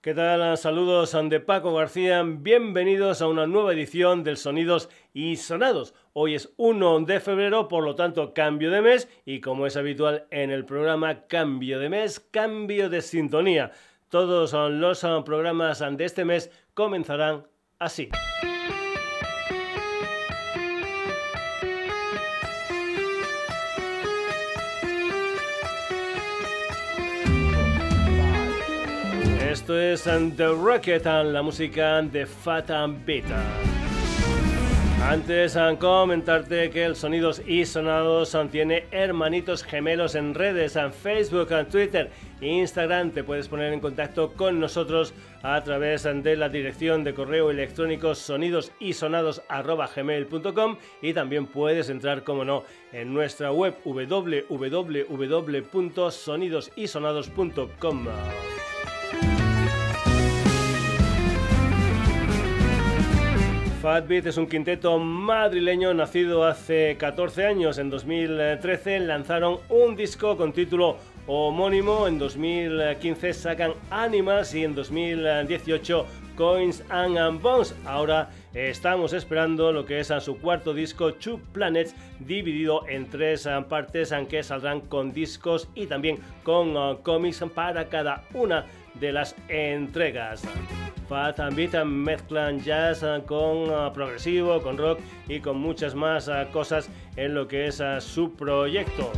¿Qué tal? Saludos de Paco García. Bienvenidos a una nueva edición del Sonidos y Sonados. Hoy es 1 de febrero, por lo tanto cambio de mes y como es habitual en el programa cambio de mes, cambio de sintonía. Todos los programas de este mes comenzarán así. Esto es The Rocket, la música de Fat and Beta. Antes de comentarte que el Sonidos y Sonados tiene hermanitos gemelos en redes, en Facebook, en Twitter, Instagram. Te puedes poner en contacto con nosotros a través de la dirección de correo electrónico sonidosisonados.gmail.com y también puedes entrar, como no, en nuestra web www.sonidosisonados.com. Fatbeat es un quinteto madrileño nacido hace 14 años. En 2013 lanzaron un disco con título homónimo. En 2015 sacan Animals y en 2018 Coins and Bones. Ahora estamos esperando lo que es a su cuarto disco, Two Planets, dividido en tres partes, aunque saldrán con discos y también con uh, cómics para cada una de las entregas. Fat Beat mezclan jazz con uh, progresivo, con rock y con muchas más cosas en lo que es su proyecto.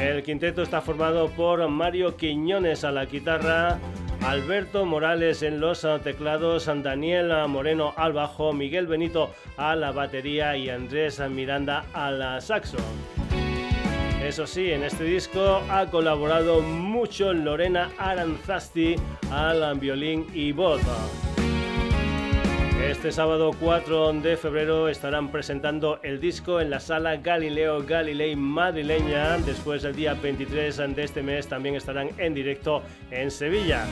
El quinteto está formado por Mario Quiñones a la guitarra, Alberto Morales en los teclados, Daniel Moreno al bajo, Miguel Benito a la batería y Andrés Miranda a la saxo. Eso sí, en este disco ha colaborado mucho Lorena Aranzasti al violín y voz. Este sábado 4 de febrero estarán presentando el disco en la sala Galileo Galilei madrileña. Después del día 23 de este mes también estarán en directo en Sevilla.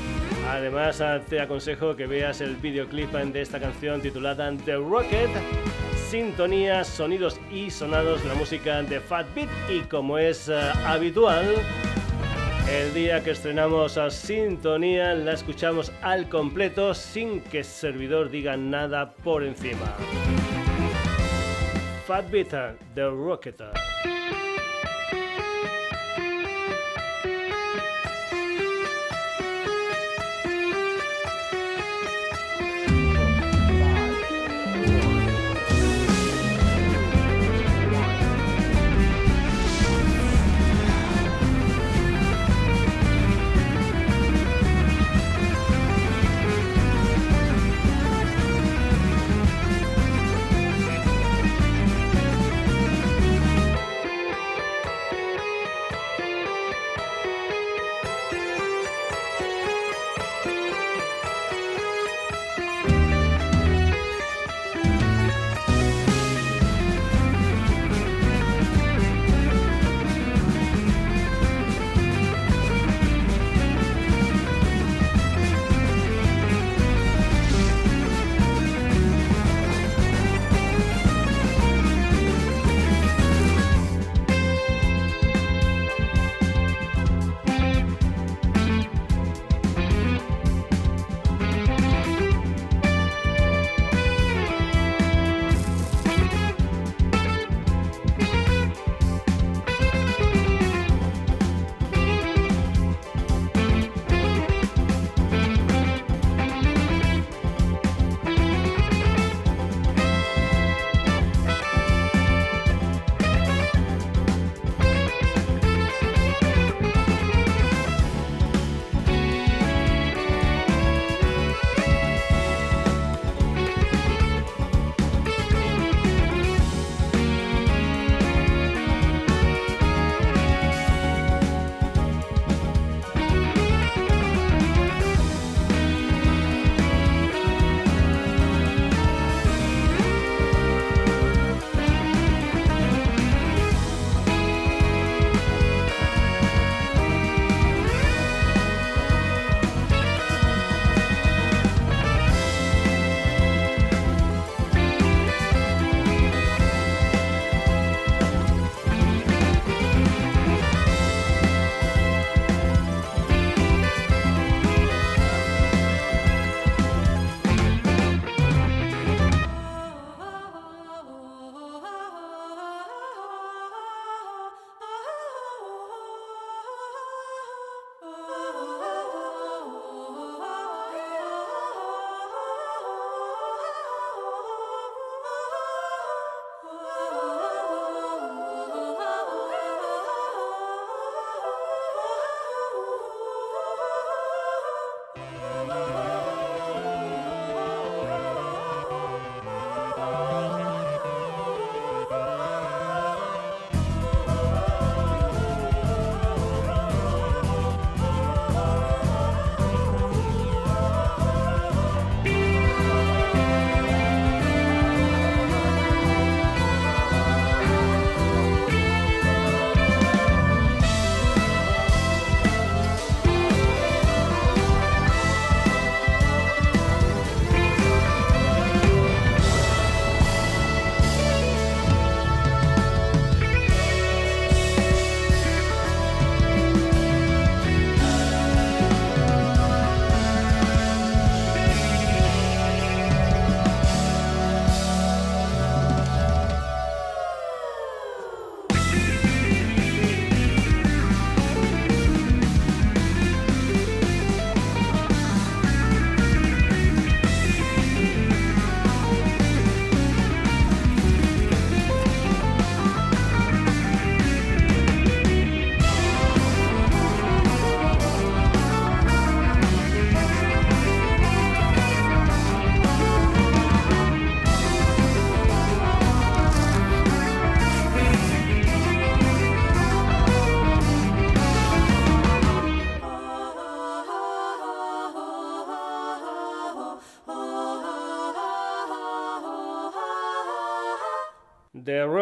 Además te aconsejo que veas el videoclip de esta canción titulada The Rocket sintonía, sonidos y sonados, la música de Fat Beat y como es eh, habitual, el día que estrenamos a Sintonía la escuchamos al completo sin que el servidor diga nada por encima. Fat Beat, The Rocketer.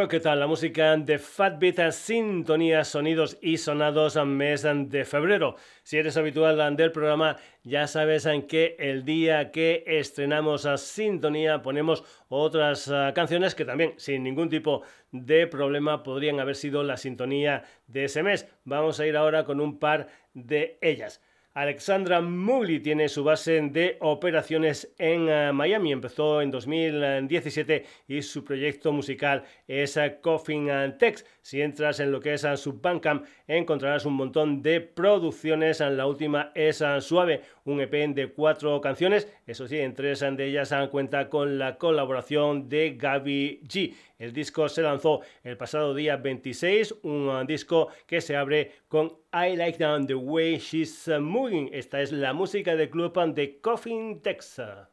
Rocket, la música de Fatbeat, sintonía, sonidos y sonados mes de febrero. Si eres habitual del programa, ya sabes en que el día que estrenamos a sintonía ponemos otras ah, canciones que también sin ningún tipo de problema podrían haber sido la sintonía de ese mes. Vamos a ir ahora con un par de ellas. Alexandra Mugli tiene su base de operaciones en eh, Miami. Empezó en 2017 y su proyecto musical es eh, Coffin and Text. Si entras en lo que es eh, su Bandcamp, encontrarás un montón de producciones. La última es Suave, un EP de cuatro canciones. Eso sí, en tres de ellas cuenta con la colaboración de Gaby G. El disco se lanzó el pasado día 26, un uh, disco que se abre con I Like the Way She's Moving. Esta es la música del club de Coffin, Texas.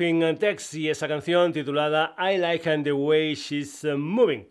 Y esa canción titulada I Like the Way She's Moving.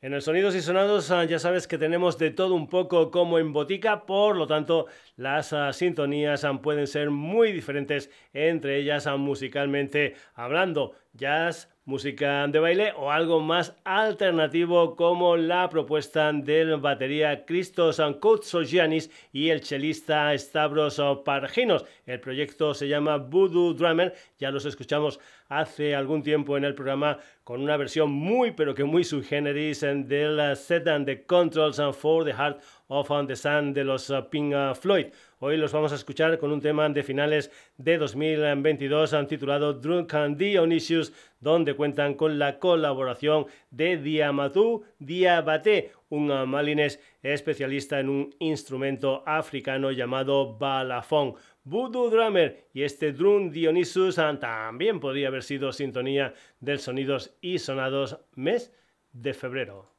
En el Sonidos y Sonados ah, ya sabes que tenemos de todo un poco como en botica, por lo tanto las ah, sintonías ah, pueden ser muy diferentes entre ellas musicalmente hablando. Jazz, música de baile o algo más alternativo como la propuesta del batería Christos Koutsougianis y el chelista Stavros Parginos. El proyecto se llama Voodoo Drummer, ya los escuchamos hace algún tiempo en el programa con una versión muy pero que muy subgéneris del set and the controls for the heart of the sun de los Pink Floyd. Hoy los vamos a escuchar con un tema de finales de 2022 titulado Drunk and Dionysius, donde cuentan con la colaboración de Diamatú Diabate, un malinés especialista en un instrumento africano llamado balafón. Voodoo Drummer y este Drum Dionysus también podría haber sido sintonía del Sonidos y Sonados mes de febrero.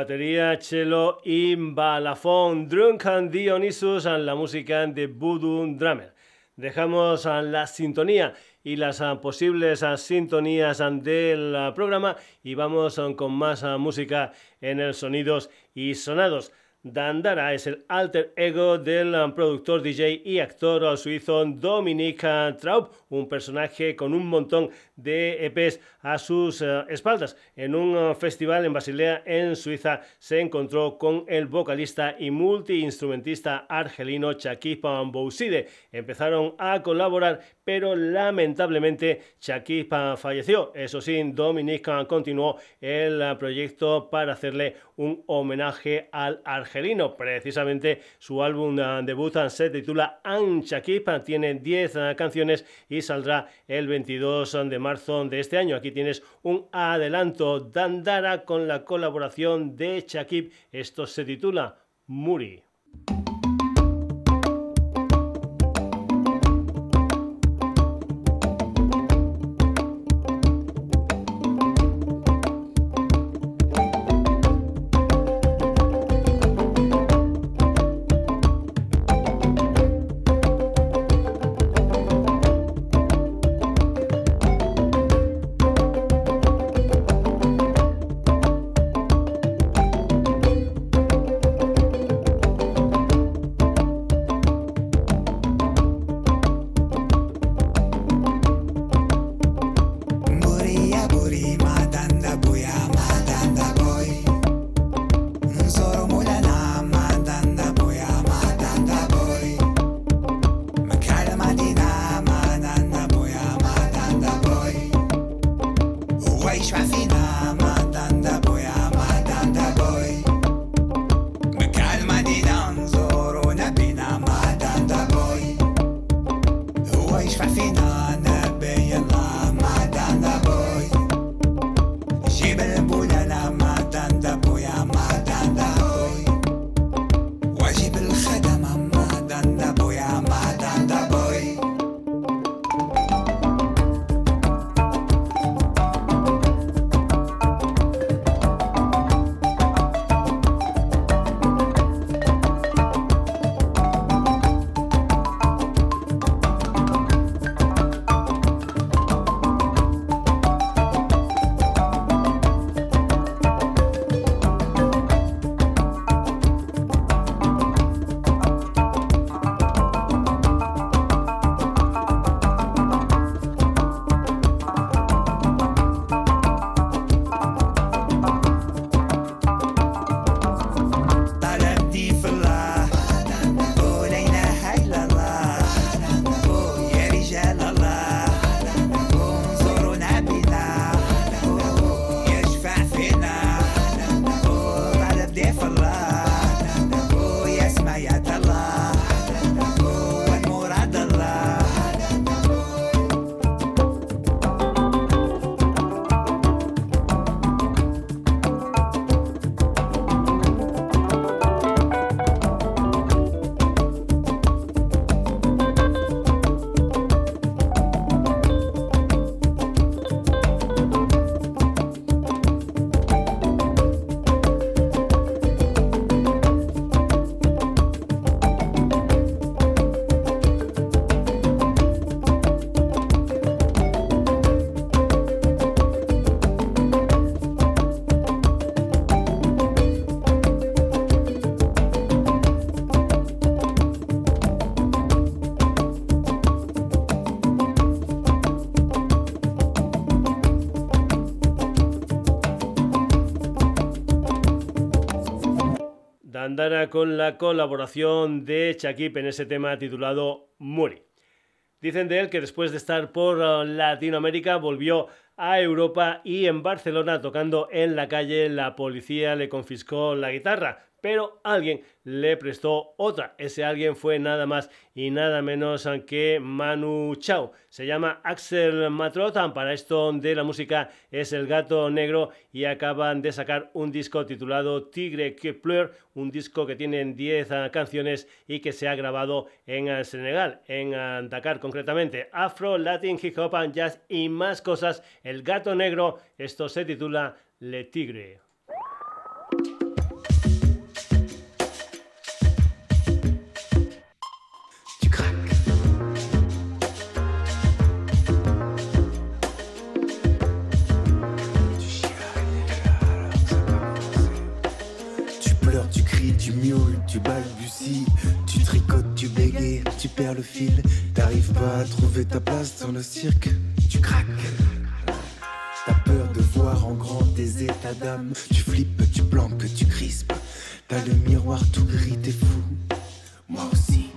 Batería, cello y balafón. Drunken Dionysus en la música de Voodoo Drummer. Dejamos la sintonía y las posibles sintonías del programa y vamos con más música en el Sonidos y Sonados. Dandara es el alter ego del productor, DJ y actor suizo Dominic Traub, un personaje con un montón de EPs a sus uh, espaldas. En un uh, festival en Basilea, en Suiza, se encontró con el vocalista y multiinstrumentista argelino Chakip Bouside. Empezaron a colaborar, pero lamentablemente Chakip falleció. Eso sí, Dominic continuó el uh, proyecto para hacerle un homenaje al argelino. Precisamente su álbum debut se titula Ancha tiene 10 canciones y saldrá el 22 de marzo de este año. Aquí tienes un adelanto Dandara con la colaboración de Chakip. Esto se titula Muri. Con la colaboración de Chakip en ese tema titulado Muri. Dicen de él que después de estar por uh, Latinoamérica volvió a Europa y en Barcelona tocando en la calle la policía le confiscó la guitarra, pero alguien le prestó otra. Ese alguien fue nada más y nada menos que Manu Chao. Se llama Axel Matrotan. Para esto de la música es El Gato Negro y acaban de sacar un disco titulado Tigre Kepler, un disco que tiene 10 ah, canciones y que se ha grabado en ah, Senegal, en ah, Dakar concretamente. Afro, Latin, Hip Hop, Jazz y más cosas. El Gato Negro, esto se titula Le Tigre. Tu balbuties, tu tricotes, tu bégayes, tu perds le fil. T'arrives pas à trouver ta place dans le cirque, tu craques. T'as peur de voir en grand tes états d'âme. Tu flippes, tu planques, tu crispes. T'as le miroir tout gris, t'es fou. Moi aussi.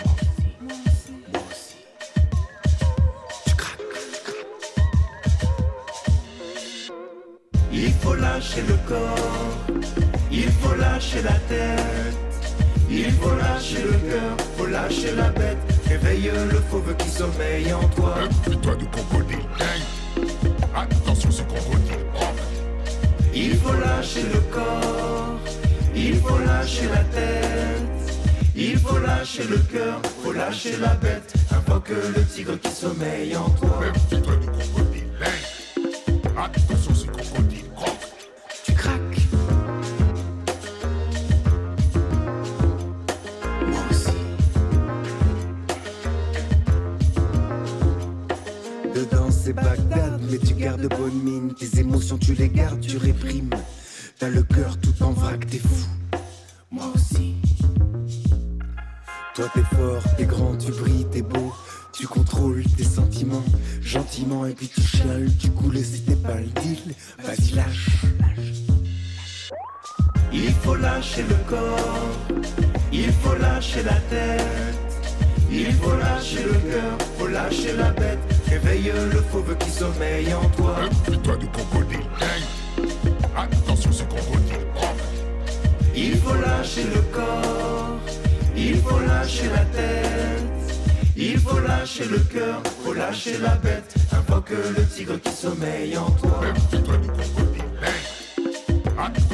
Moi aussi. Tu craques. Il faut lâcher le corps. Il faut lâcher la tête. Il faut lâcher le cœur. Faut lâcher la bête. Réveille le fauve qui sommeille en toi. Fais-toi de crocodile. Attention, c'est crocodile. Il faut lâcher le corps, il faut lâcher la tête, il faut lâcher le cœur, faut lâcher la bête. Invoque le tigre qui sommeille en toi. Fais-toi de crocodile. Attention, c'est crocodile. Bagdad, mais tu gardes bonne mine. Tes émotions tu les gardes, tu réprimes. T'as le cœur tout en vrac, t'es fou. Moi aussi. Toi t'es fort, t'es grand, tu brilles, t'es beau. Tu contrôles tes sentiments gentiment et puis tu chiales. Du coup, le c'était pas le deal. Vas-y, lâche. Il faut lâcher le corps, il faut lâcher la tête, il faut lâcher le cœur, faut lâcher la bête. Réveille le fauve qui sommeille en toi. Fais-toi de crocodile. Attention, c'est crocodile. Il faut lâcher le corps, il faut lâcher la tête, il faut lâcher le cœur, faut lâcher la bête. Invoque le tigre qui sommeille en toi. Fais-toi de crocodile. Attention,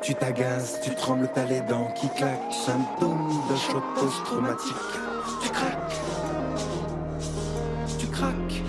Tu t'agaces, tu trembles, t'as les dents qui claquent. Symptôme d'un choc post-traumatique. Tu craques. Tu craques.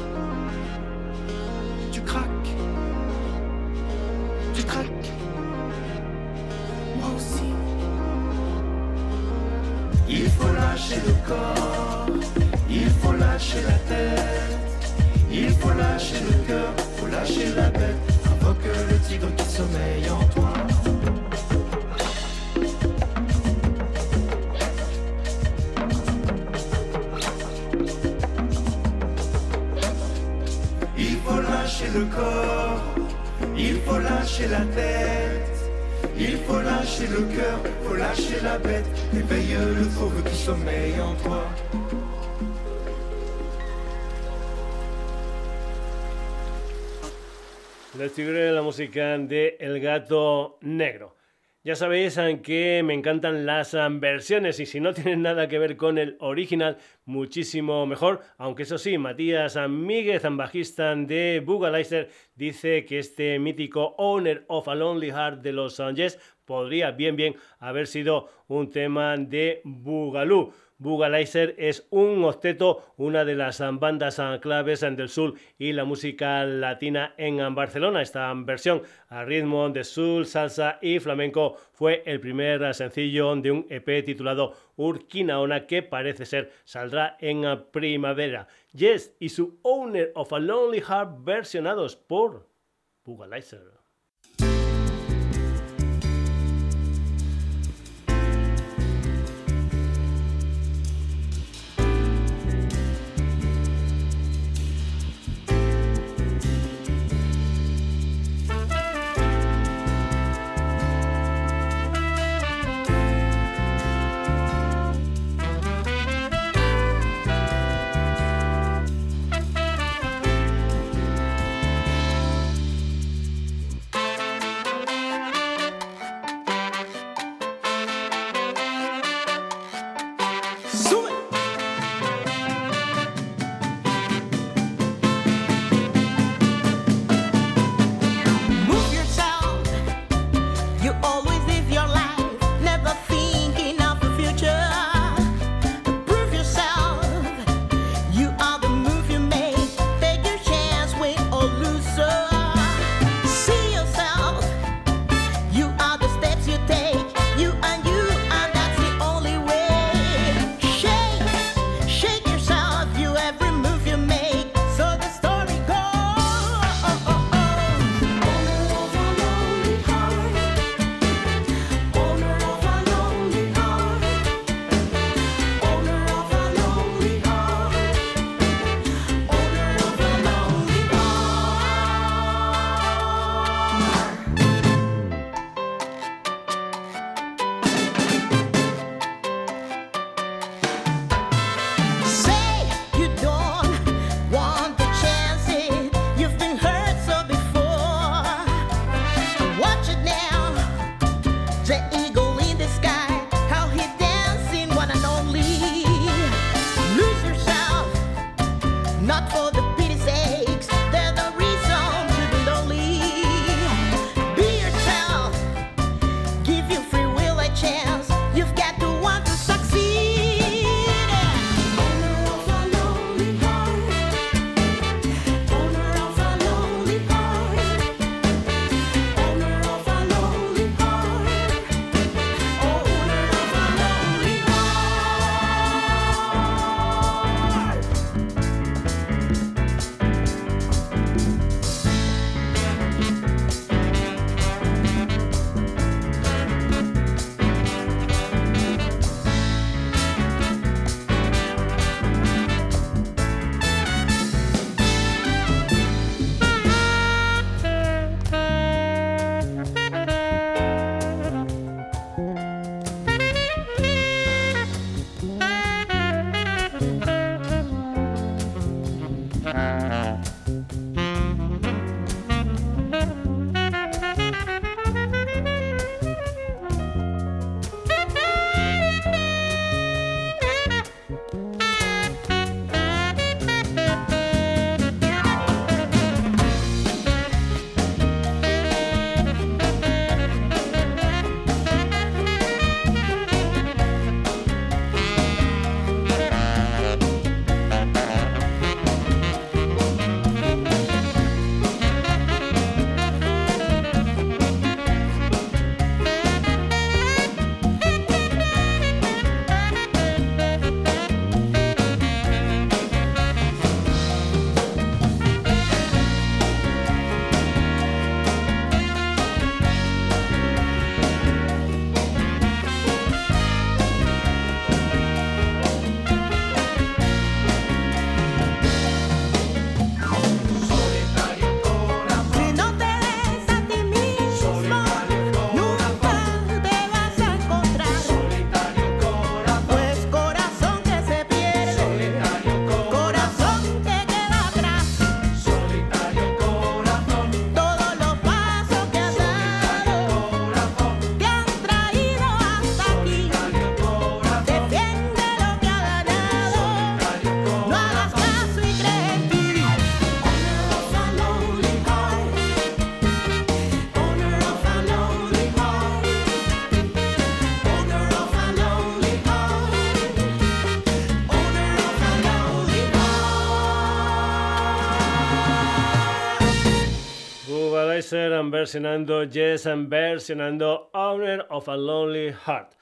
Lâcher la tête, il faut lâcher le cœur, faut lâcher la bête, éveille le fauve qui sommeille en toi. Descubriré la música de El Gato Negro. Ya sabéis que me encantan las versiones y si no tienen nada que ver con el original, muchísimo mejor. Aunque eso sí, Matías Míguez, bajista de Bugalizer, dice que este mítico Owner of a Lonely Heart de los Yes podría bien bien haber sido un tema de Bugalú. Bugalizer es un octeto, una de las bandas claves del sur y la música latina en Barcelona. Esta versión a ritmo de soul, salsa y flamenco fue el primer sencillo de un EP titulado Urquinaona que parece ser saldrá en primavera. Yes y su Owner of a Lonely Heart versionados por Bugalizer. Versionando Yes and versionando Owner of a Lonely Heart.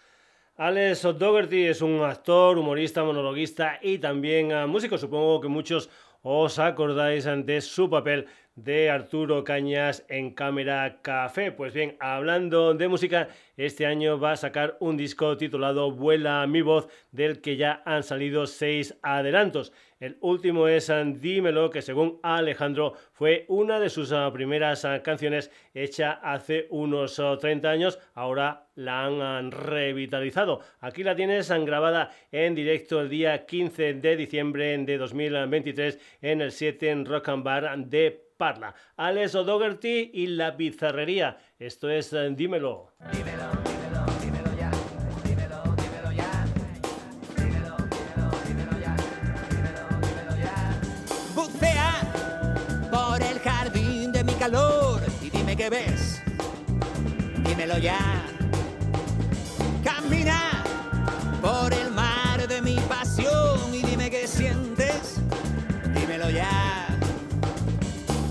Alex O'Dougherty es un actor, humorista, monologuista y también ah, músico. Supongo que muchos os acordáis de su papel de Arturo Cañas en Cámara Café. Pues bien, hablando de música, este año va a sacar un disco titulado Vuela mi voz, del que ya han salido seis adelantos. El último es Dímelo, que según Alejandro fue una de sus ah, primeras ah, canciones hecha hace unos 30 ah, años. Ahora la han revitalizado. Aquí la tienes grabada en directo el día 15 de diciembre de 2023 en el 7 en Rock and Bar de Parla. Alex O'Dougherty y la bizarrería. Esto es Dímelo. Dímelo. Y dime qué ves. Dímelo ya. Camina por el mar de mi pasión y dime qué sientes. Dímelo ya.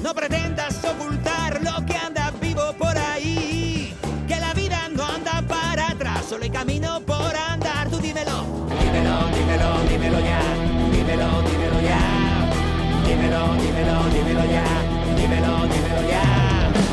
No pretendas ocultar lo que anda vivo por ahí. Que la vida no anda para atrás, solo hay camino por andar. Tú dímelo. Dímelo, dímelo, dímelo ya. Dímelo, dímelo ya. Dímelo, dímelo, dímelo ya dímelo, dímelo ya.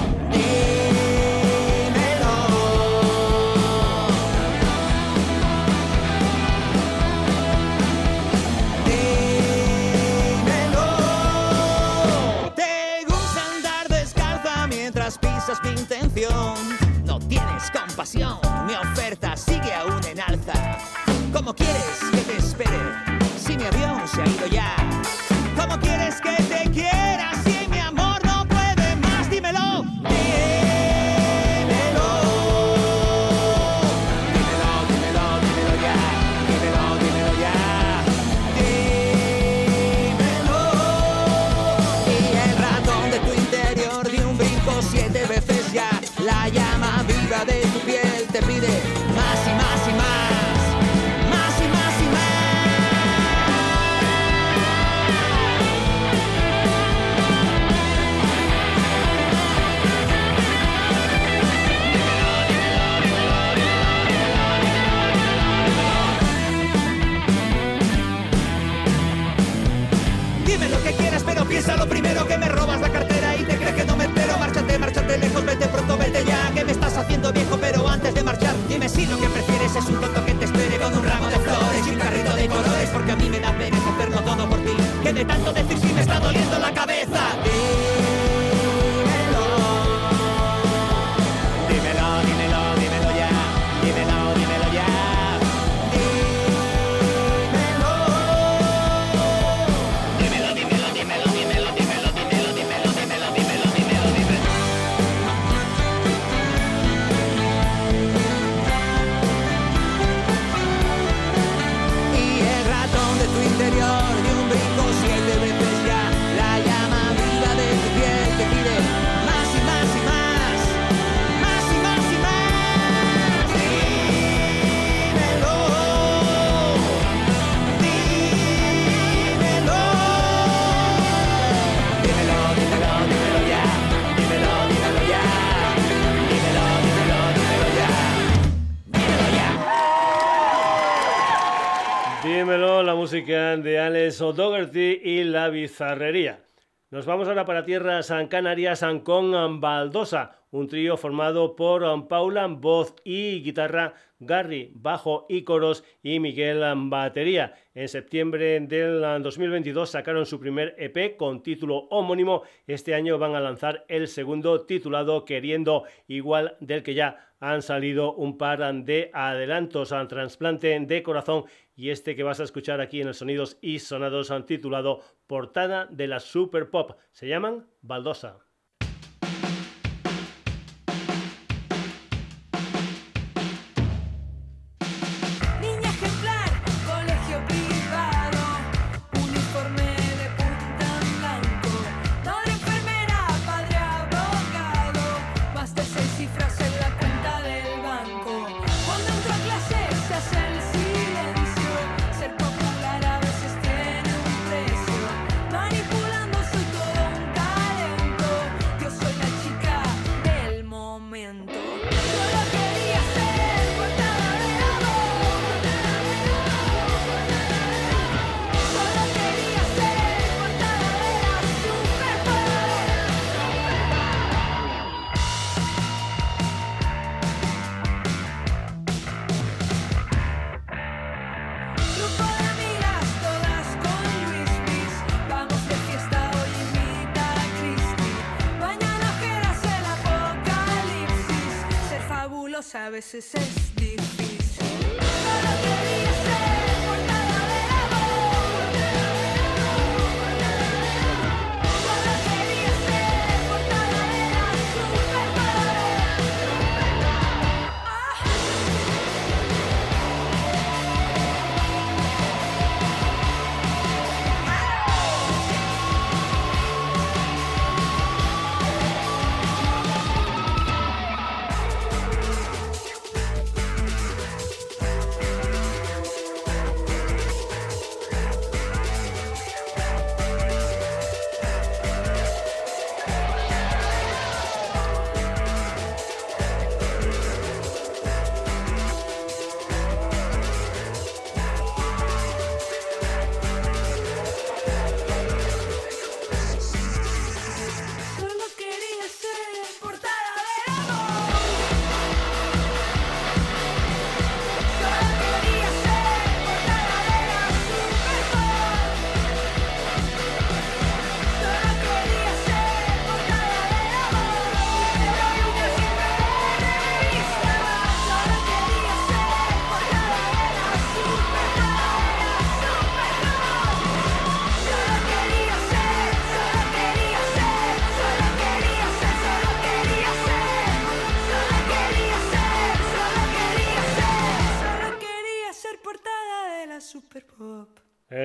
Haciendo viejo, pero antes de marchar, dime si lo que prefieres es un tonto música de Alex O'Dougherty y la bizarrería. Nos vamos ahora para tierras San Canarias con Baldosa, un trío formado por Paula, voz y guitarra, Gary, bajo y coros y Miguel, batería. En septiembre del 2022 sacaron su primer EP con título homónimo. Este año van a lanzar el segundo titulado Queriendo, igual del que ya han salido un par de adelantos al trasplante de corazón y este que vas a escuchar aquí en el Sonidos y Sonados han titulado Portada de la Super Pop. Se llaman Baldosa.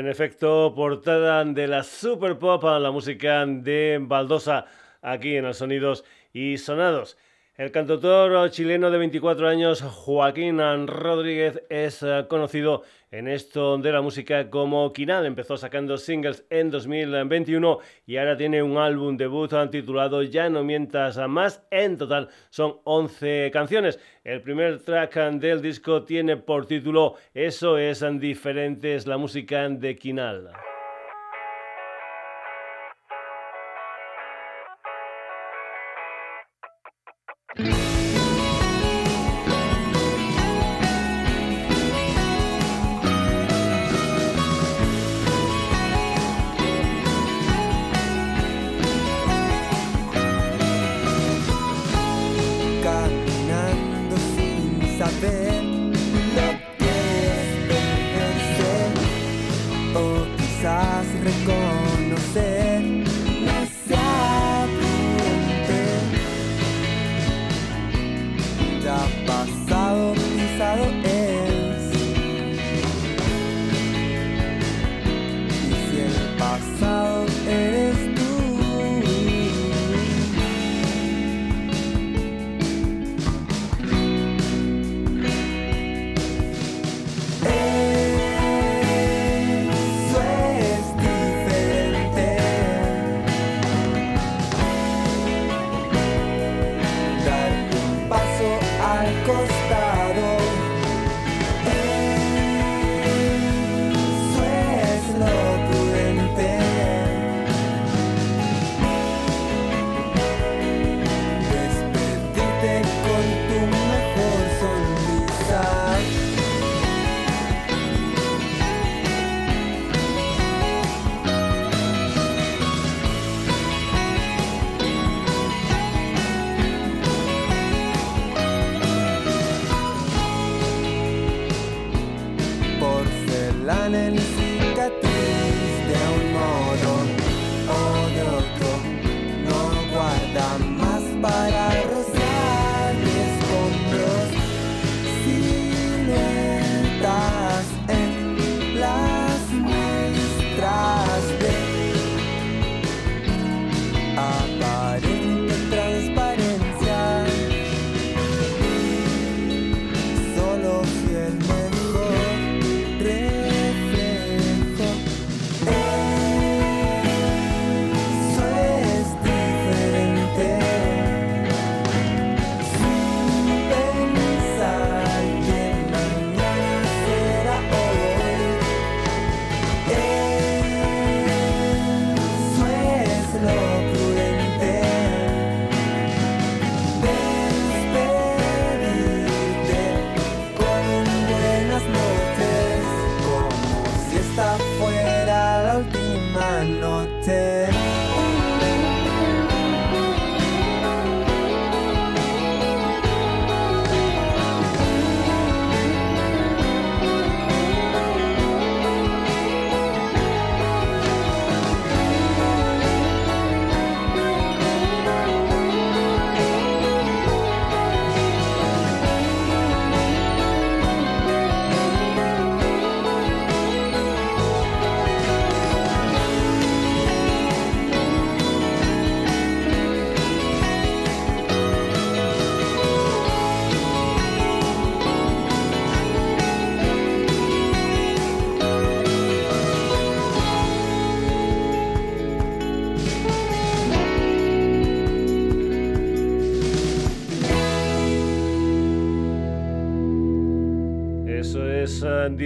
Efecto, portada de la Super Pop, la música de Baldosa, aquí en los Sonidos y Sonados. El cantautor chileno de 24 años, Joaquín Rodríguez, es eh, conocido en esto de la música como Kinal. Empezó sacando singles en 2021 y ahora tiene un álbum debut titulado Ya no mientas a más. En total son 11 canciones. El primer track del disco tiene por título Eso es diferente, es la música de Kinal.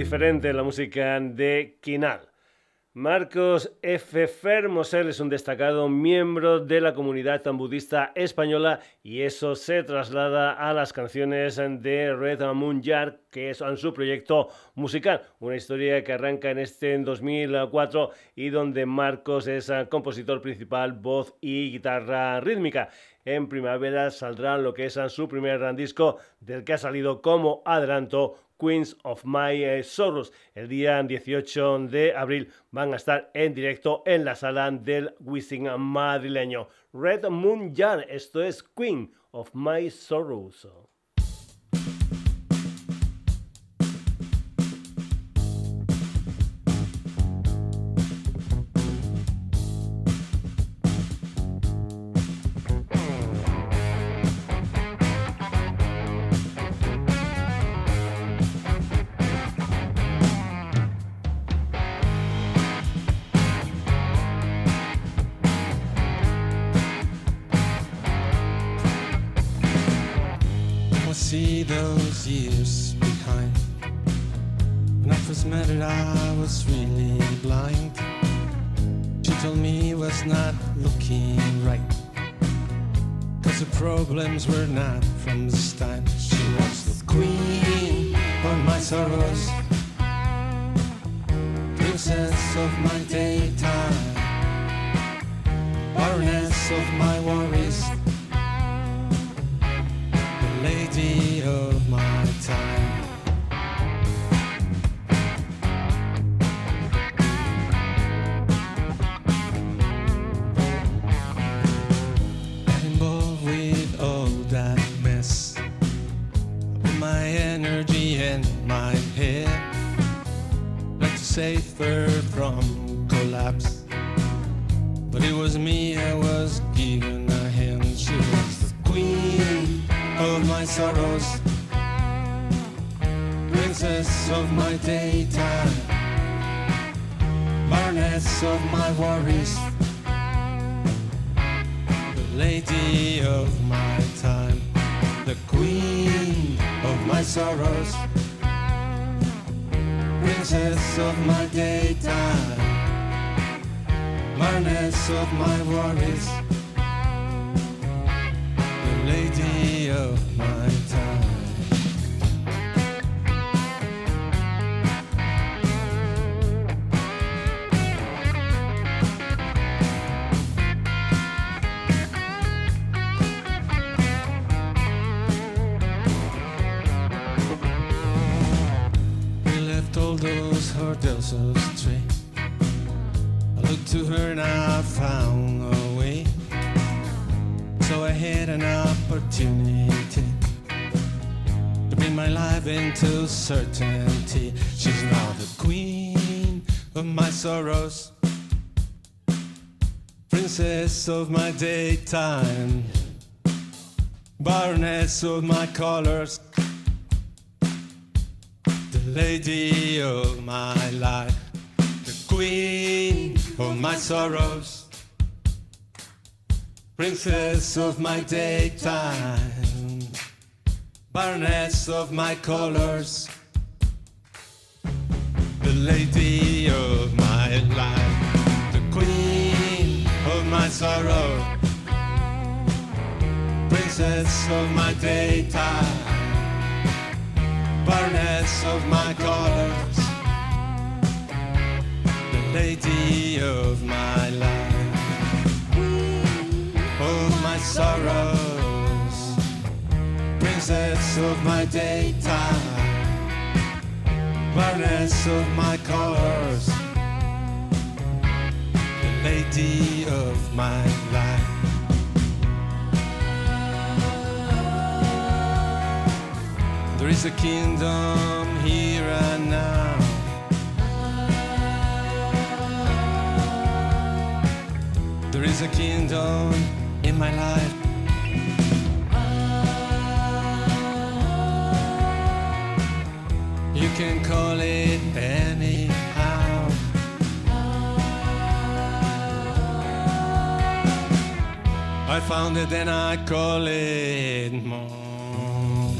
diferente la música de Kinal. Marcos F. Fermosel es un destacado miembro de la comunidad budista española y eso se traslada a las canciones de Red Moon Yard, que es su proyecto musical. Una historia que arranca en este 2004 y donde Marcos es compositor principal, voz y guitarra rítmica en primavera saldrá lo que es su primer disco del que ha salido como adelanto Queens of My eh, Sorrows. El día 18 de abril van a estar en directo en la sala del Wissing madrileño. Red Moon Jan, esto es Queen of My Sorrows. see those years behind. When I first met her, I was really blind. She told me it was not looking right. Cause the problems were not from this time. She was the queen of my sorrows, princess of my daytime, baroness of my worries of my time. Involved with all that mess, my energy and my head. Like to save her from collapse, but it was me I was. sorrows, princess of my daytime, baroness of my worries, the lady of my time, the queen of my sorrows, princess of my daytime, baroness of my worries lady of mine. Certainty. She's now the queen of my sorrows, princess of my daytime, baroness of my colors, the lady of my life, the queen of my sorrows, princess of my daytime, baroness of my colors lady of my life, the queen of my sorrow, princess of my daytime, baroness of my colors, the lady of my life, of my sorrows, princess of my daytime baroness of my colors, the lady of my life. There is a kingdom here and now. There is a kingdom in my life. Can call it anyhow. I found it and I call it more.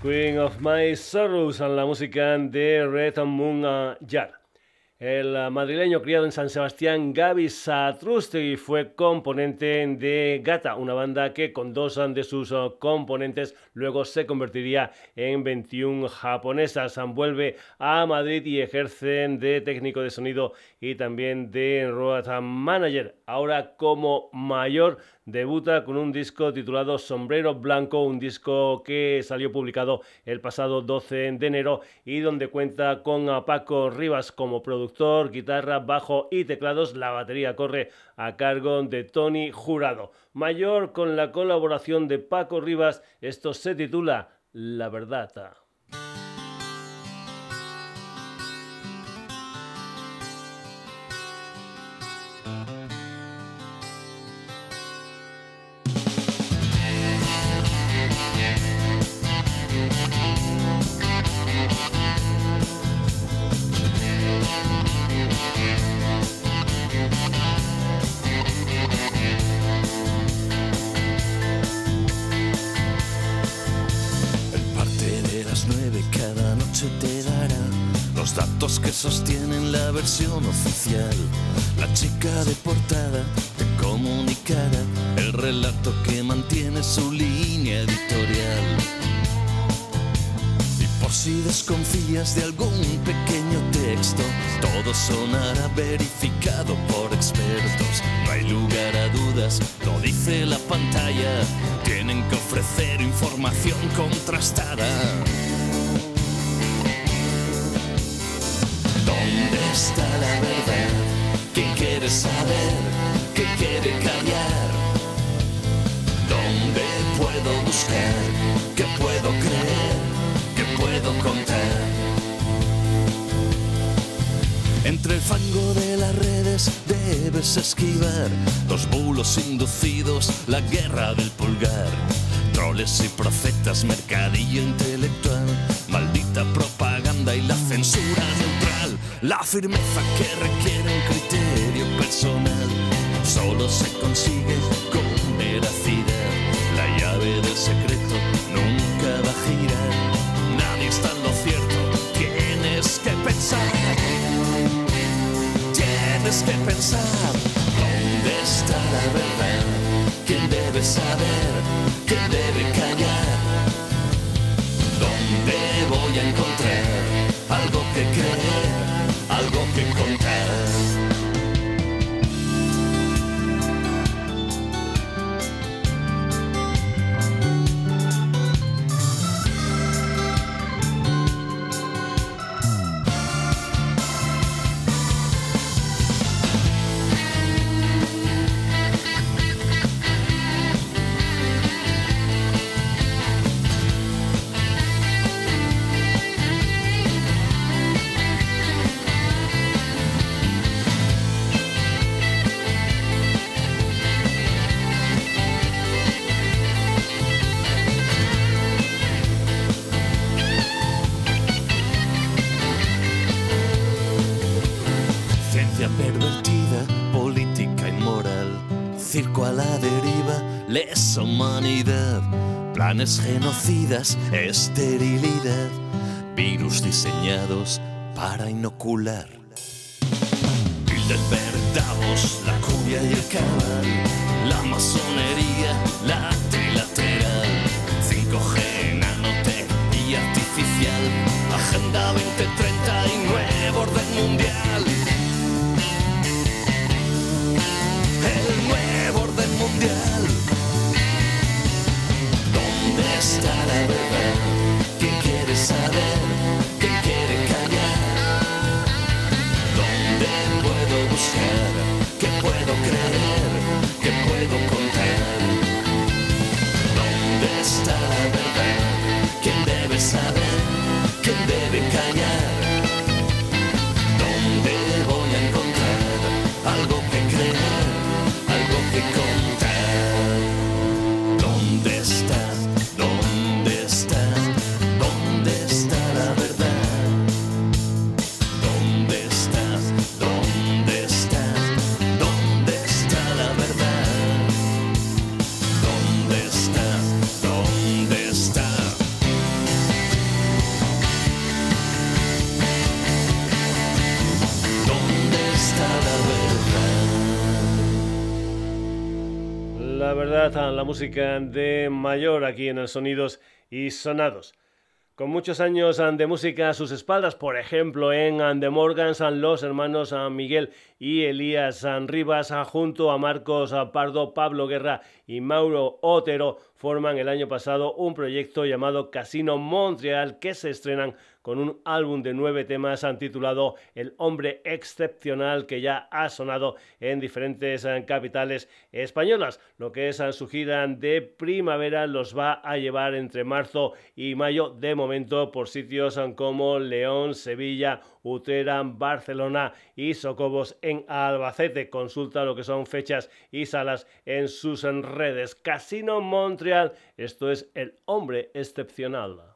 Queen of My Sorrows, and la música de Red Moon Jar. El madrileño criado en San Sebastián, Gaby Satrustegui, fue componente de Gata, una banda que con dos de sus componentes luego se convertiría en 21 japonesas. Vuelve a Madrid y ejerce de técnico de sonido y también de road manager. Ahora como mayor debuta con un disco titulado Sombrero Blanco, un disco que salió publicado el pasado 12 de enero y donde cuenta con Paco Rivas como productor, guitarra, bajo y teclados. La batería corre a cargo de Tony Jurado. Mayor con la colaboración de Paco Rivas, esto se titula La Verdad. Sostienen la versión oficial. La chica de portada te comunicará el relato que mantiene su línea editorial. Y por si desconfías de algún pequeño texto, todo sonará verificado por expertos. No hay lugar a dudas, lo dice la pantalla. Tienen que ofrecer información contrastada. Está la verdad? ¿Qué quiere saber? ¿Qué quiere callar? ¿Dónde puedo buscar? ¿Qué puedo creer? ¿Qué puedo contar? Entre el fango de las redes debes esquivar los bulos inducidos, la guerra del pulgar, troles y profetas, mercadillo intelectual, maldita propaganda y la censura neutral. La firmeza que requiere un criterio personal solo se consigue con veracidad. La llave del secreto nunca va a girar. Nadie está en lo cierto. Tienes que pensar. Tienes que pensar. ¿Dónde está la verdad? ¿Quién debe saber? ¿Quién debe callar? ¿Dónde voy a encontrar algo que creer? Algo que contar. Genocidas, esterilidad, virus diseñados para inocular. Bilderberg, Davos, la curia y el cabal, la masonería, la música de mayor aquí en el Sonidos y Sonados. Con muchos años de música a sus espaldas, por ejemplo en The Morgans, los hermanos Miguel y Elías Rivas, junto a Marcos Pardo, Pablo Guerra y Mauro Otero, forman el año pasado un proyecto llamado Casino Montreal que se estrenan con un álbum de nueve temas titulado El hombre excepcional que ya ha sonado en diferentes eh, capitales españolas. Lo que es eh, su gira de primavera los va a llevar entre marzo y mayo de momento por sitios eh, como León, Sevilla, Utrera, Barcelona y Socobos en Albacete. Consulta lo que son fechas y salas en sus redes. Casino Montreal, esto es el hombre excepcional.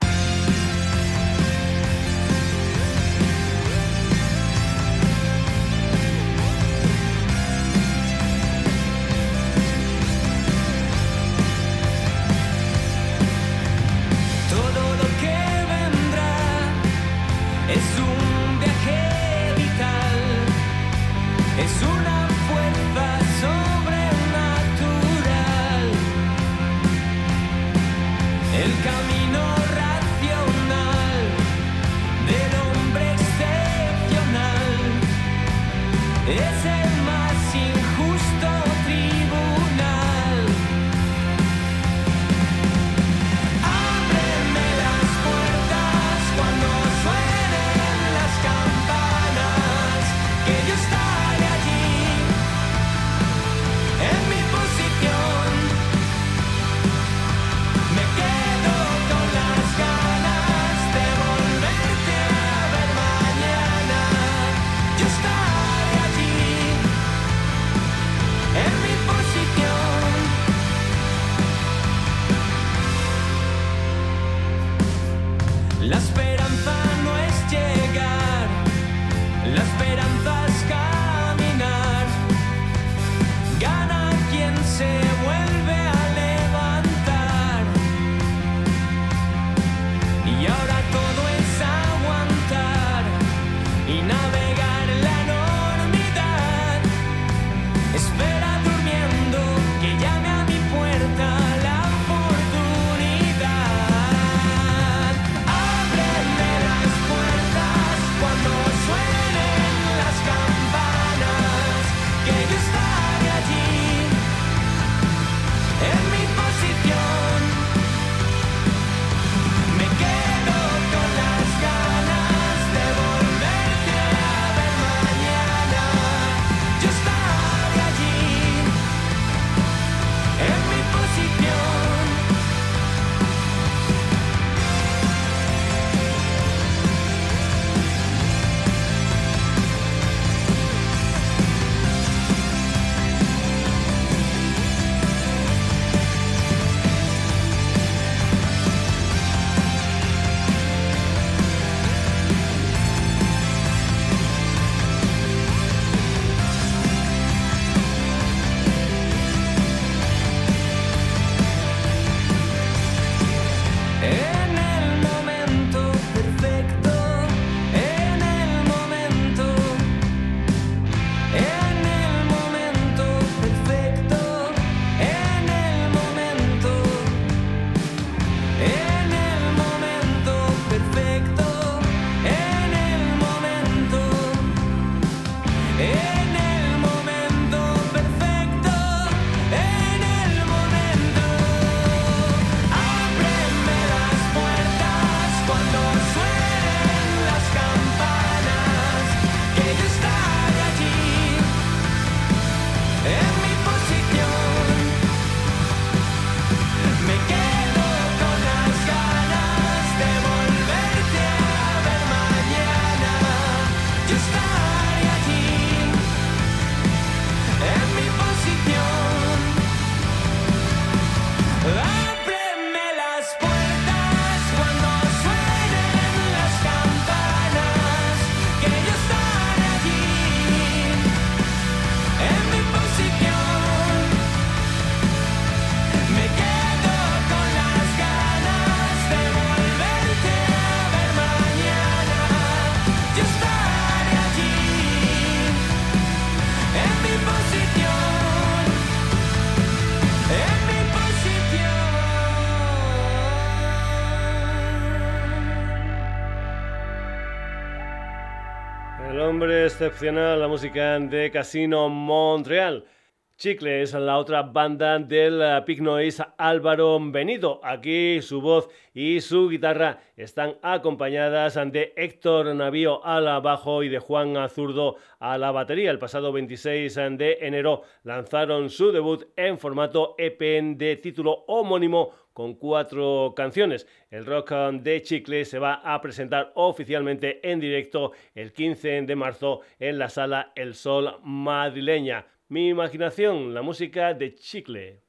Nombre excepcional, la música de Casino Montreal. Chicle es la otra banda del eh, Pig Noise Álvaro Benido. Aquí su voz y su guitarra están acompañadas de Héctor Navío al bajo y de Juan Azurdo a la batería. El pasado 26 de enero lanzaron su debut en formato EP de título homónimo con cuatro canciones. El rock de Chicle se va a presentar oficialmente en directo el 15 de marzo en la sala El Sol madrileña. Mi imaginación, la música de Chicle.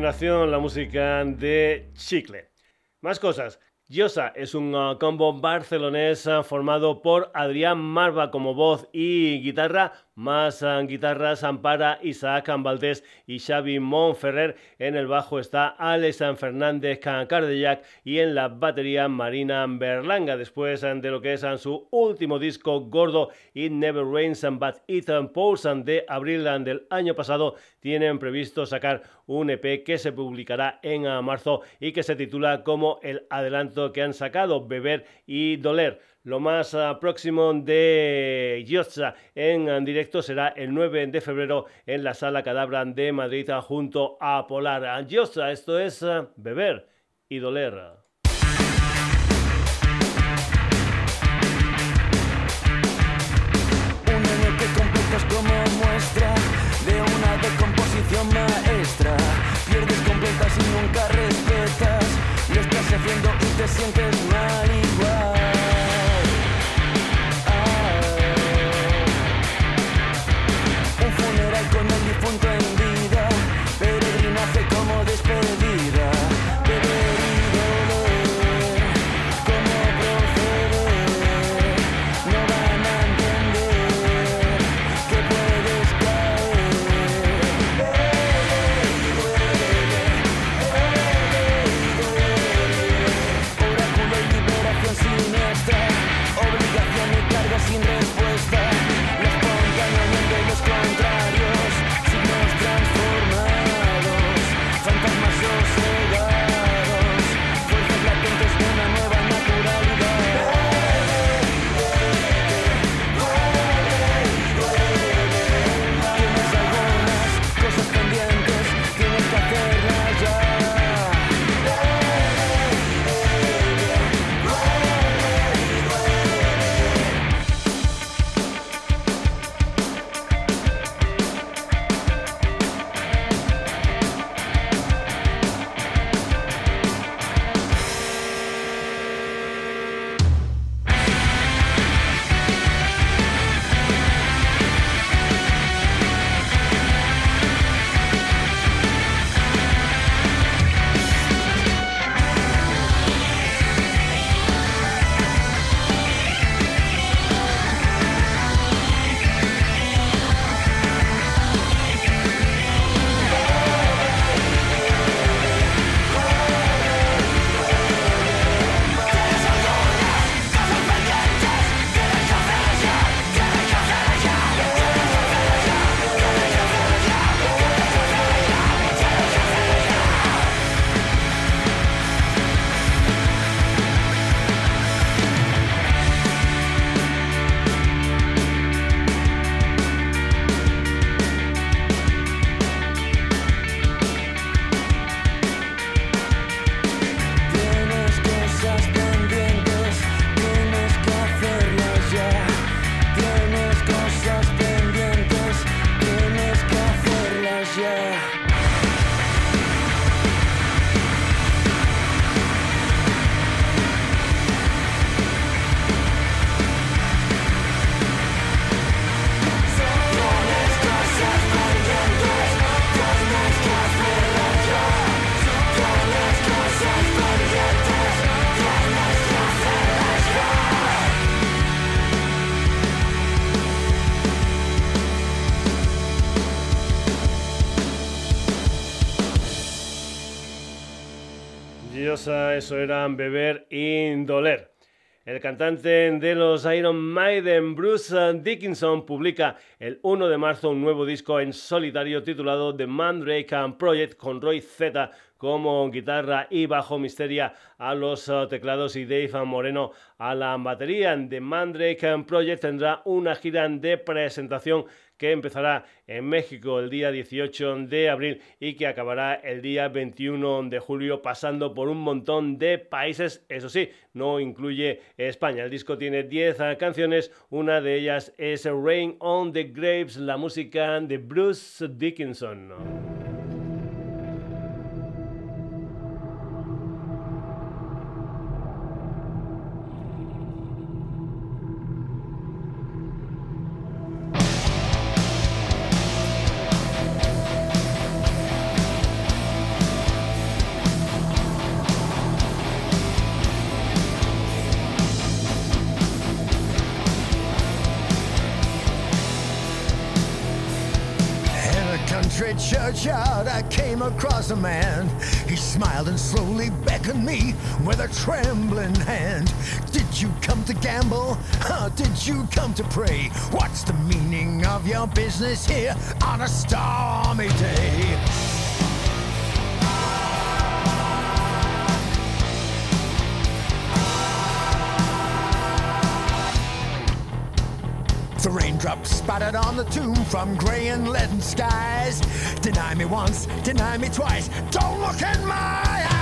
La música de Chicle. Más cosas. Yosa es un uh, combo barcelonés uh, formado por Adrián Marva como voz y guitarra, más guitarras para Isaac Valdés y Xavi Monferrer. En el bajo está Alex Fernández Cardellac y en la batería Marina Berlanga. Después ah, de lo que es ah, su último disco gordo, It Never Rains But It Pours de abril del año pasado, tienen previsto sacar un EP que se publicará en marzo y que se titula como el adelanto que han sacado, Beber y Doler. Lo más ah, próximo de Yotza en directo será el 9 de febrero en la Sala Cadabra de Madrid junto a Polar. Yotza, esto es ah, beber y doler. Como muestra de una decomposición maestra. Pierdes completas y nunca respetas. Lo estás haciendo y te sientes mal eso eran beber y doler. El cantante de los Iron Maiden, Bruce Dickinson, publica el 1 de marzo un nuevo disco en solitario titulado The Mandrake Project con Roy Z como guitarra y bajo misteria a los uh, teclados y Dave Moreno a la batería. The Mandrake Project tendrá una gira de presentación que empezará en México el día 18 de abril y que acabará el día 21 de julio pasando por un montón de países, eso sí, no incluye España. El disco tiene 10 canciones, una de ellas es Rain on the Graves, la música de Bruce Dickinson. Smiled and slowly beckoned me with a trembling hand. Did you come to gamble? Did you come to pray? What's the meaning of your business here on a stormy day? The raindrops spattered on the tomb from grey and leaden skies. Deny me once, deny me twice. Don't look in my eyes.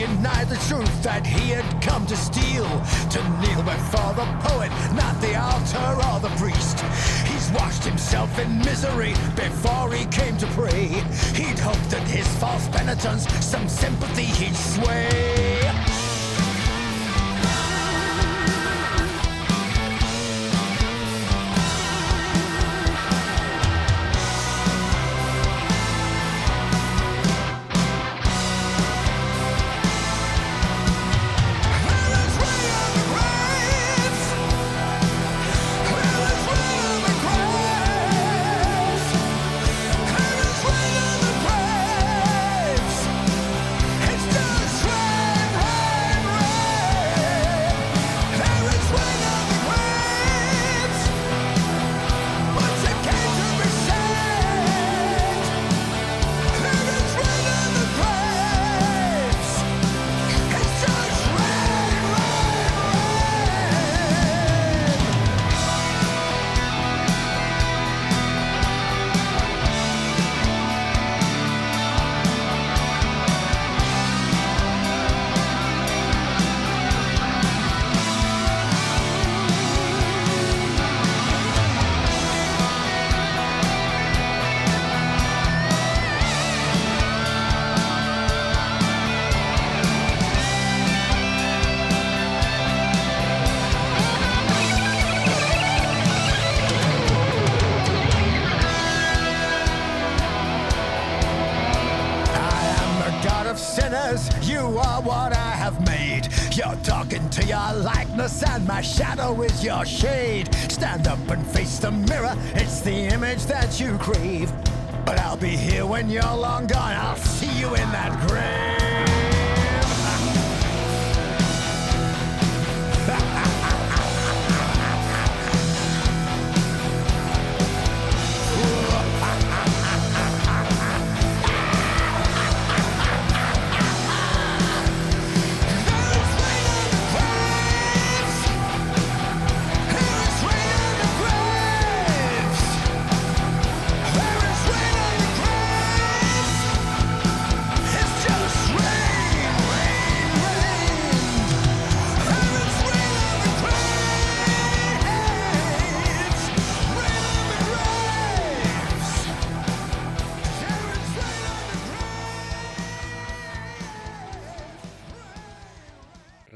Denied the truth that he had come to steal. To kneel before the poet, not the altar or the priest. He's washed himself in misery before he came to pray. He'd hoped that his false penitence, some sympathy he'd sway. Shade. Stand up and face the mirror, it's the image that you crave. But I'll be here when you're long gone, I'll see you in that grave.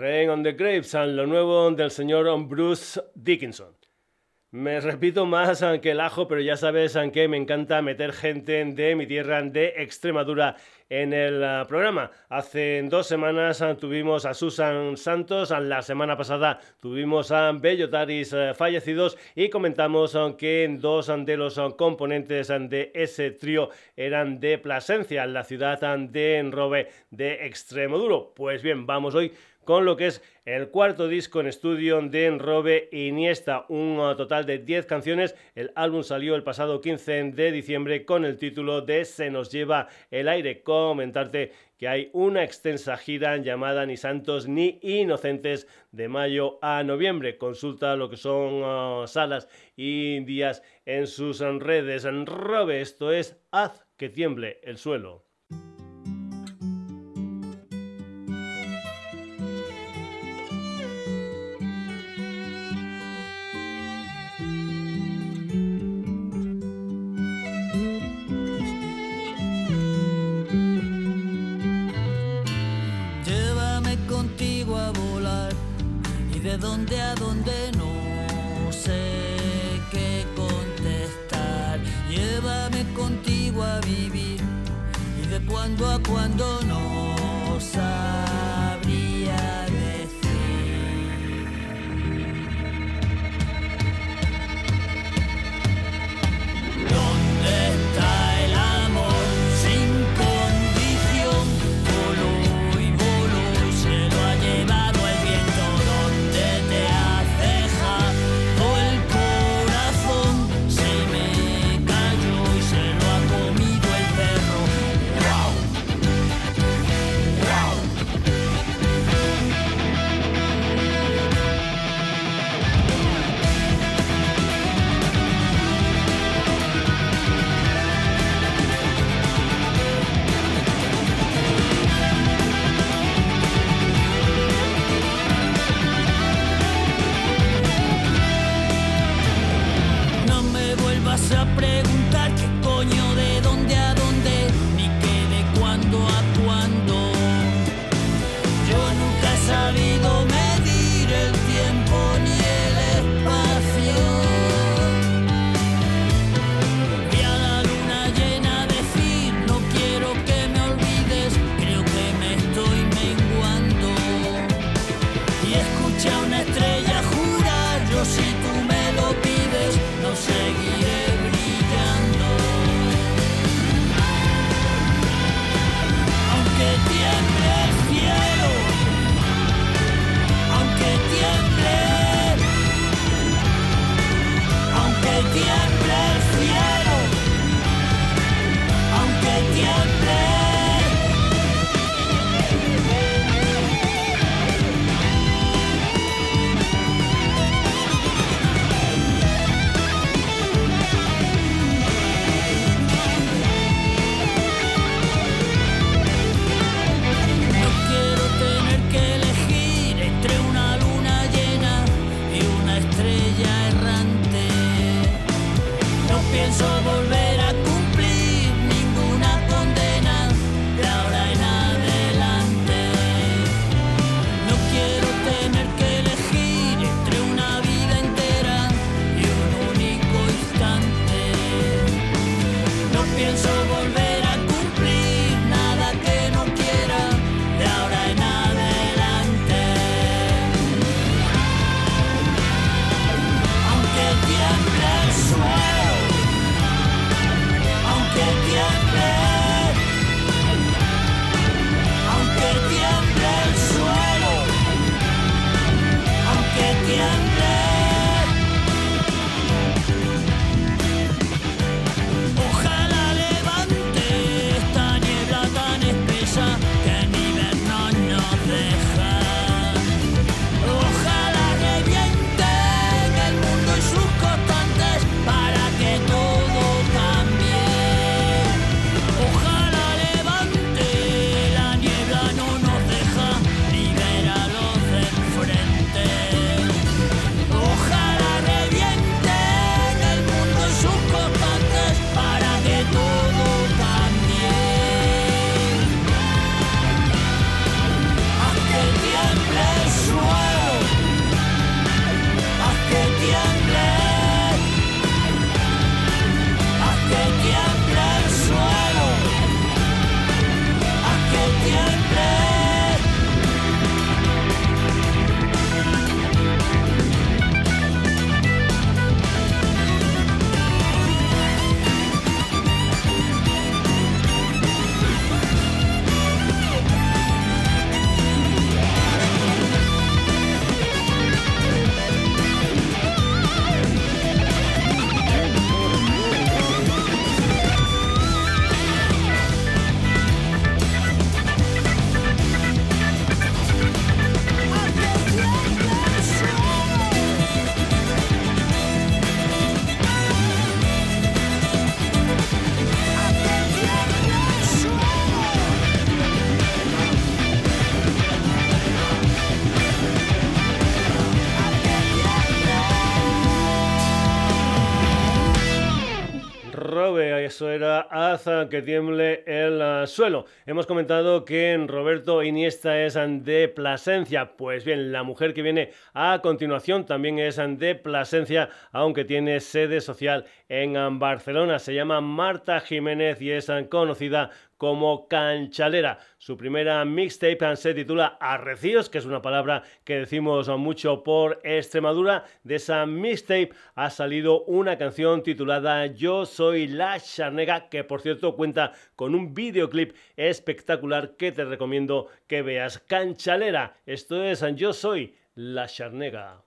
Rain on the Graves, lo nuevo del señor Bruce Dickinson. Me repito más que el ajo, pero ya sabes que me encanta meter gente de mi tierra, de Extremadura, en el ah, programa. Hace dos semanas ah, tuvimos a Susan Santos, ah, la semana pasada tuvimos a Bellotaris fallecidos y comentamos que dos de los componentes de ese trío eran de Plasencia, la ciudad de Enrobe de Extremoduro. Pues bien, vamos hoy con lo que es el cuarto disco en estudio de Robe Iniesta, un total de 10 canciones. El álbum salió el pasado 15 de diciembre con el título de Se nos lleva el aire. Comentarte que hay una extensa gira llamada Ni Santos ni Inocentes de mayo a noviembre. Consulta lo que son uh, salas y días en sus redes. Robe, esto es Haz que tiemble el suelo. Cuando no una estrella, jurarlo si Haz que tiemble el ah, suelo. Hemos comentado que Roberto Iniesta es de Plasencia. Pues bien, la mujer que viene a continuación también es de Plasencia, aunque tiene sede social en Barcelona. Se llama Marta Jiménez y es conocida como Canchalera. Su primera mixtape se titula Arrecíos, que es una palabra que decimos mucho por Extremadura. De esa mixtape ha salido una canción titulada Yo soy la Charnega, que por cierto cuenta con un videoclip espectacular que te recomiendo que veas. Canchalera, esto es Yo soy la Charnega.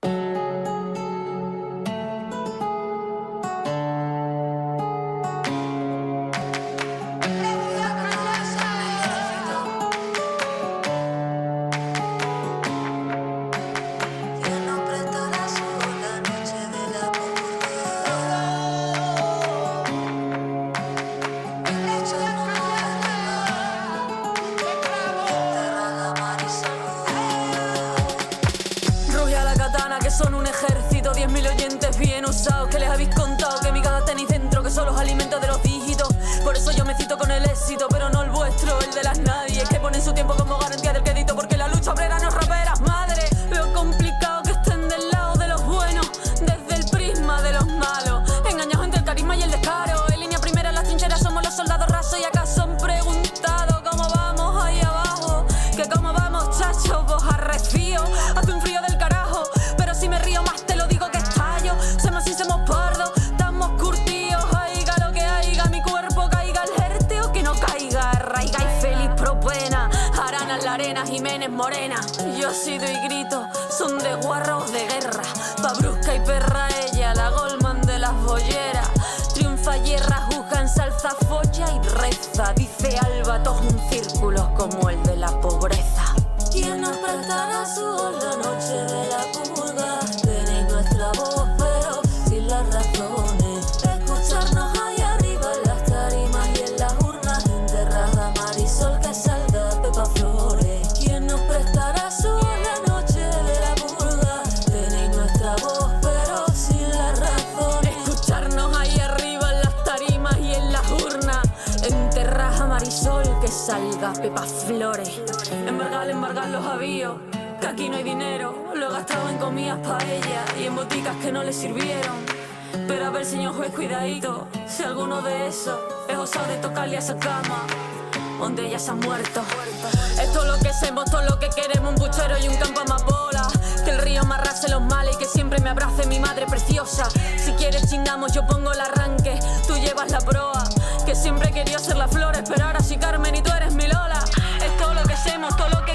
pa' flores. Embargar, embargar los avíos, que aquí no hay dinero. Lo he gastado en comidas paella y en boticas que no le sirvieron. Pero a ver, señor juez, cuidadito, si alguno de esos es osado de tocarle a esa cama donde ya se han muerto. Esto es lo que hacemos, todo lo que queremos, un puchero y un campo amapola. Que el río me arrase los males y que siempre me abrace mi madre preciosa. Si quieres chingamos, yo pongo el arranque, tú llevas la proa que siempre quería ser la flor, esperar así Carmen y tú eres mi Lola. Es todo lo que hacemos, todo lo que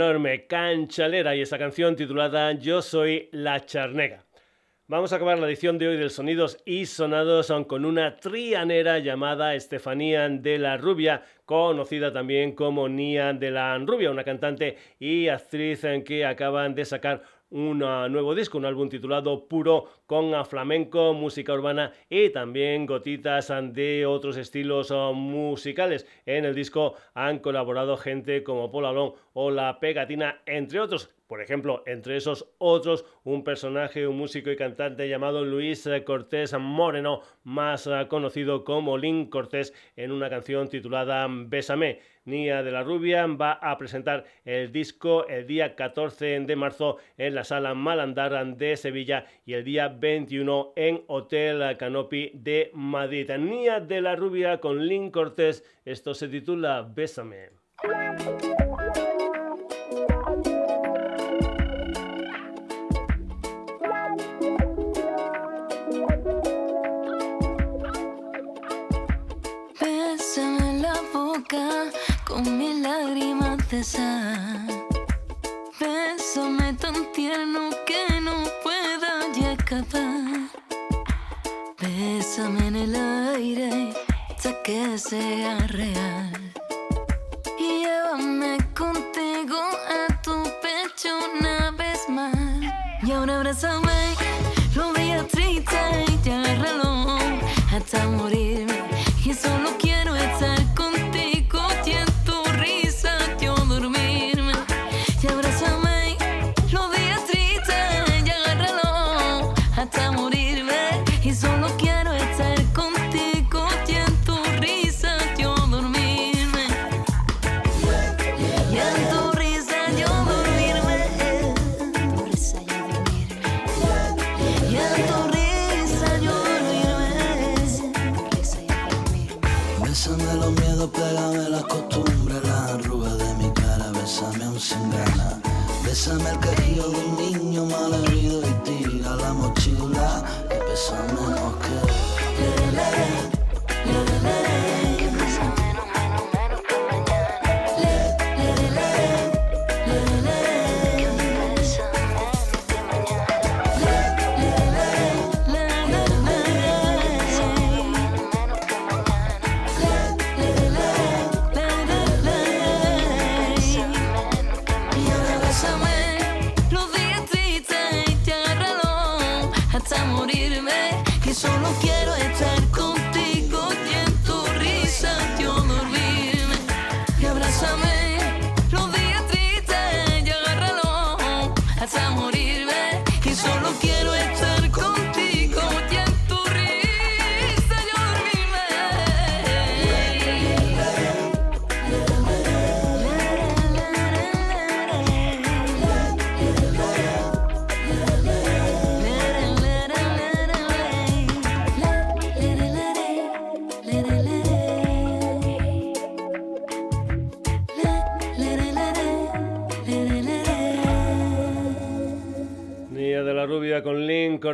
enorme canchalera y esa canción titulada Yo soy la charnega. Vamos a acabar la edición de hoy del Sonidos y Sonados con una trianera llamada Estefanía de la Rubia, conocida también como Nia de la Rubia, una cantante y actriz en que acaban de sacar un nuevo disco, un álbum titulado Puro con flamenco, música urbana y también gotitas de otros estilos uh, musicales. En el disco han colaborado gente como Paul Alon o La Pegatina, entre otros Por ejemplo, entre esos otros, un personaje, un músico y cantante llamado Luis Cortés Moreno, más conocido como Link Cortés, en una canción titulada Bésame. Nia de la Rubia va a presentar el disco el día 14 de marzo en la sala Malandar de Sevilla y el día 21 en Hotel Canopy de Madrid. Nia de la Rubia con Link Cortés, esto se titula Bésame. Sun.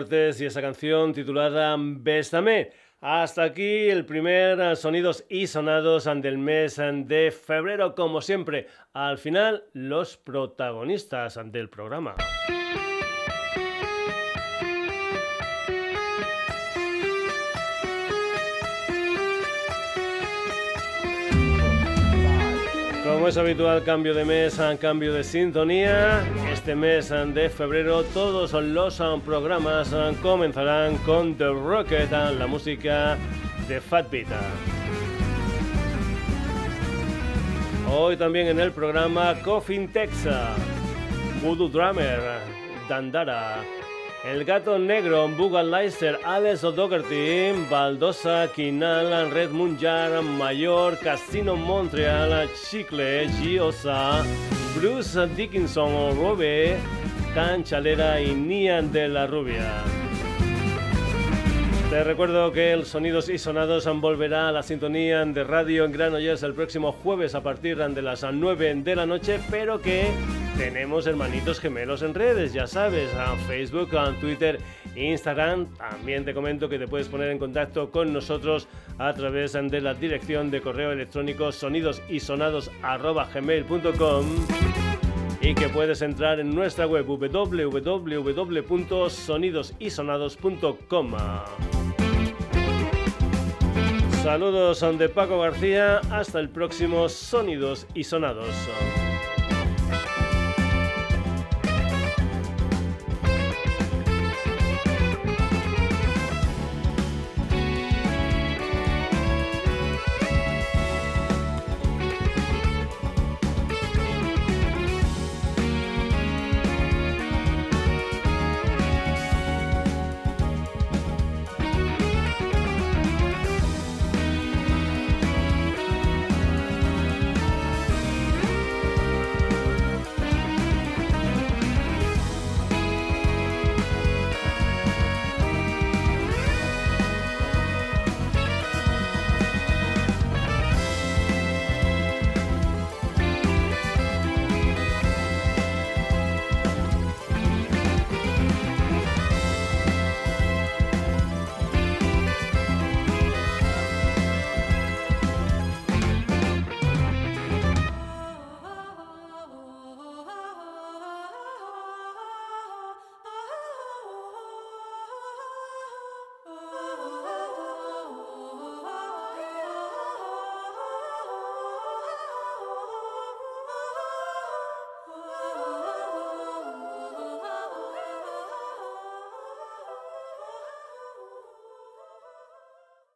Y esa canción titulada Bésame. Hasta aquí el primer sonidos y sonados del mes de febrero, como siempre. Al final, los protagonistas del programa. Como es habitual, cambio de mes, cambio de sintonía. Este mes de febrero todos los programas comenzarán con The Rocket, la música de Fat Beat. Hoy también en el programa Coffin Texas, Voodoo Drummer, Dandara. El Gato Negro, Bugalizer, Alex O'Dougherty, Baldosa, Kinal, Red Munjar, Mayor, Casino Montreal, Chicle, Giosa, Bruce Dickinson, Robe, Canchalera y Nian de la Rubia. Te recuerdo que el Sonidos y Sonados volverá a la sintonía de radio en Granollers el próximo jueves a partir de las 9 de la noche, pero que tenemos hermanitos gemelos en redes, ya sabes, a Facebook, a Twitter, Instagram. También te comento que te puedes poner en contacto con nosotros a través de la dirección de correo electrónico sonidosysonados.gmail.com y que puedes entrar en nuestra web www.sonidosysonados.com. Saludos de Paco García, hasta el próximo Sonidos y Sonados.